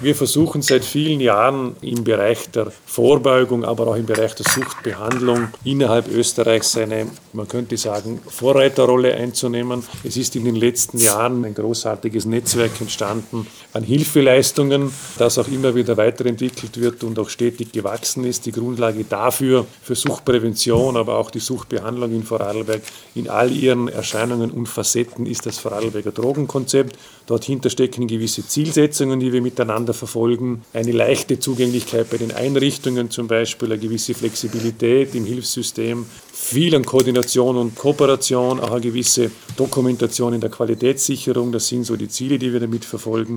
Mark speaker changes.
Speaker 1: Wir versuchen seit vielen Jahren im Bereich der Vorbeugung, aber auch im Bereich der Suchtbehandlung innerhalb Österreichs eine, man könnte sagen, Vorreiterrolle einzunehmen. Es ist in den letzten Jahren ein großartiges Netzwerk entstanden an Hilfeleistungen, das auch immer wieder weiterentwickelt wird und auch stetig gewachsen ist. Die Grundlage dafür für Suchtprävention, aber auch die Suchtbehandlung in Vorarlberg in all ihren Erscheinungen und Facetten ist das Vorarlberger Drogenkonzept. Dorthinter stecken gewisse Zielsetzungen, die wir miteinander miteinander verfolgen. Eine leichte Zugänglichkeit bei den Einrichtungen zum Beispiel, eine gewisse Flexibilität im Hilfssystem, viel an Koordination und Kooperation, auch eine gewisse Dokumentation in der Qualitätssicherung. Das sind so die Ziele, die wir damit verfolgen.